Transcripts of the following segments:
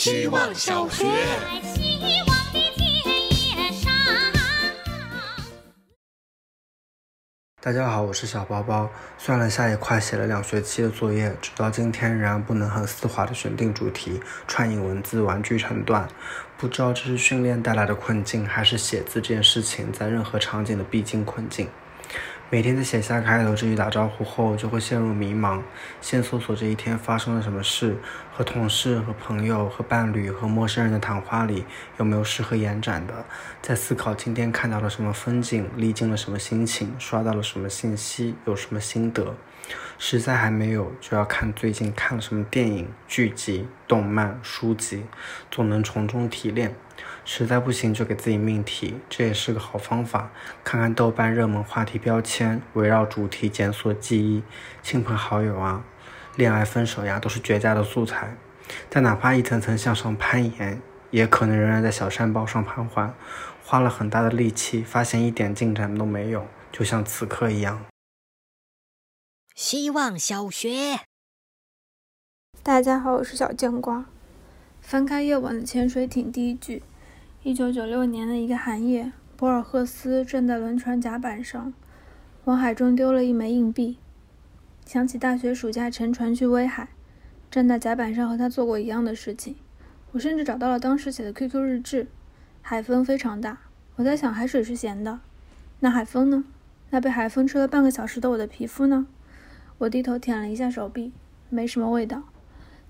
希望小学。希望的田野上。大家好，我是小包包。算了下一块写了两学期的作业，直到今天仍然不能很丝滑的选定主题，串引文字完句成段。不知道这是训练带来的困境，还是写字这件事情在任何场景的必经困境。每天在写下开头这句打招呼后，就会陷入迷茫，先搜索这一天发生了什么事，和同事、和朋友、和伴侣、和陌生人的谈话里有没有适合延展的，在思考今天看到了什么风景，历经了什么心情，刷到了什么信息，有什么心得。实在还没有，就要看最近看了什么电影、剧集、动漫、书籍，总能从中提炼。实在不行就给自己命题，这也是个好方法。看看豆瓣热门话题标签，围绕主题检索记忆，亲朋好友啊，恋爱分手呀，都是绝佳的素材。但哪怕一层层向上攀岩，也可能仍然在小山包上盘桓，花了很大的力气，发现一点进展都没有，就像此刻一样。希望小学。大家好，我是小酱瓜。翻开夜晚的潜水艇第一句，一九九六年的一个寒夜，博尔赫斯正在轮船甲板上，往海中丢了一枚硬币。想起大学暑假乘船去威海，站在甲板上和他做过一样的事情。我甚至找到了当时写的 QQ 日志。海风非常大，我在想海水是咸的，那海风呢？那被海风吹了半个小时的我的皮肤呢？我低头舔了一下手臂，没什么味道。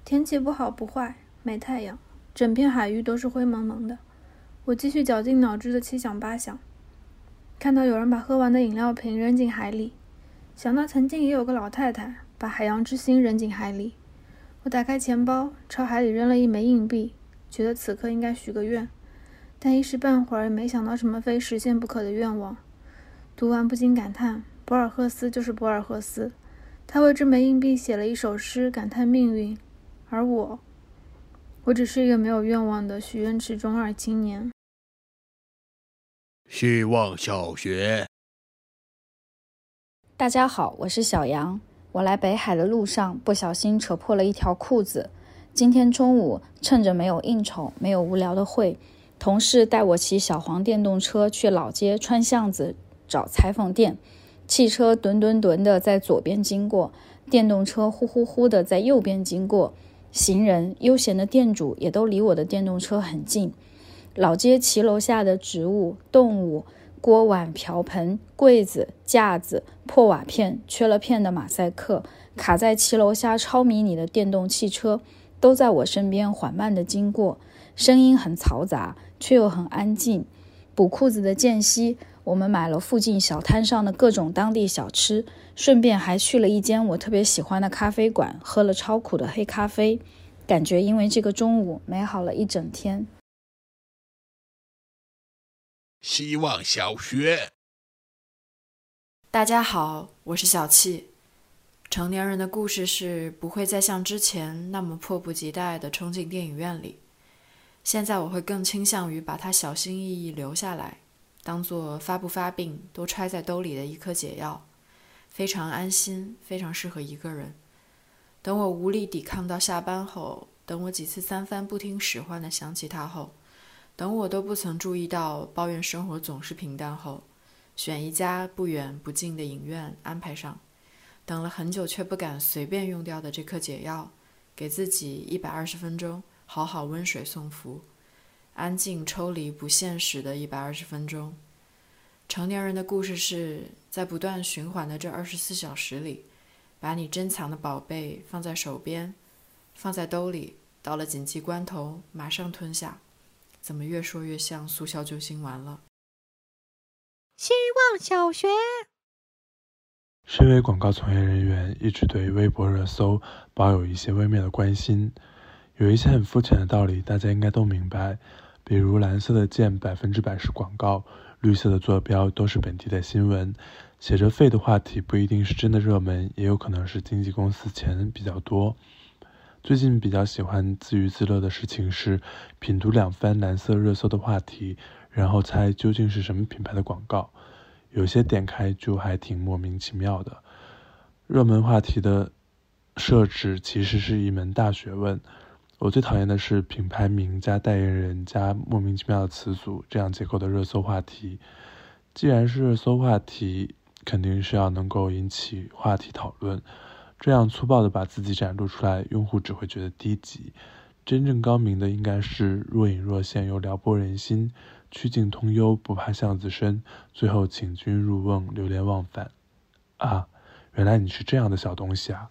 天气不好不坏，没太阳，整片海域都是灰蒙蒙的。我继续绞尽脑汁的七想八想，看到有人把喝完的饮料瓶扔进海里，想到曾经也有个老太太把海洋之心扔进海里。我打开钱包，朝海里扔了一枚硬币，觉得此刻应该许个愿，但一时半会儿也没想到什么非实现不可的愿望。读完不禁感叹：博尔赫斯就是博尔赫斯。他为这枚硬币写了一首诗，感叹命运，而我，我只是一个没有愿望的许愿池中二青年。希望小学。大家好，我是小杨。我来北海的路上不小心扯破了一条裤子。今天中午趁着没有应酬、没有无聊的会，同事带我骑小黄电动车去老街穿巷子找裁缝店。汽车吨吨吨的在左边经过，电动车呼呼呼的在右边经过，行人、悠闲的店主也都离我的电动车很近。老街骑楼下的植物、动物、锅碗瓢盆、柜子、架子、破瓦片、缺了片的马赛克，卡在骑楼下超迷你的电动汽车，都在我身边缓慢的经过，声音很嘈杂，却又很安静。补裤子的间隙。我们买了附近小摊上的各种当地小吃，顺便还去了一间我特别喜欢的咖啡馆，喝了超苦的黑咖啡，感觉因为这个中午美好了一整天。希望小学。大家好，我是小七。成年人的故事是不会再像之前那么迫不及待地冲进电影院里，现在我会更倾向于把它小心翼翼留下来。当做发不发病都揣在兜里的一颗解药，非常安心，非常适合一个人。等我无力抵抗到下班后，等我几次三番不听使唤的想起他后，等我都不曾注意到抱怨生活总是平淡后，选一家不远不近的影院安排上，等了很久却不敢随便用掉的这颗解药，给自己一百二十分钟，好好温水送服。安静抽离不现实的一百二十分钟。成年人的故事是在不断循环的这二十四小时里，把你珍藏的宝贝放在手边，放在兜里，到了紧急关头马上吞下。怎么越说越像速效救心丸了？希望小学。身为广告从业人员，一直对微博热搜保有一些微妙的关心。有一些很肤浅的道理，大家应该都明白。比如蓝色的键百分之百是广告，绿色的坐标都是本地的新闻。写着废的话题不一定是真的热门，也有可能是经纪公司钱比较多。最近比较喜欢自娱自乐的事情是品读两番蓝色热搜的话题，然后猜究竟是什么品牌的广告。有些点开就还挺莫名其妙的。热门话题的设置其实是一门大学问。我最讨厌的是品牌名加代言人加莫名其妙的词组这样结构的热搜话题。既然是热搜话题，肯定是要能够引起话题讨论。这样粗暴的把自己展露出来，用户只会觉得低级。真正高明的应该是若隐若现又撩拨人心，曲径通幽不怕巷子深，最后请君入瓮流连忘返。啊，原来你是这样的小东西啊！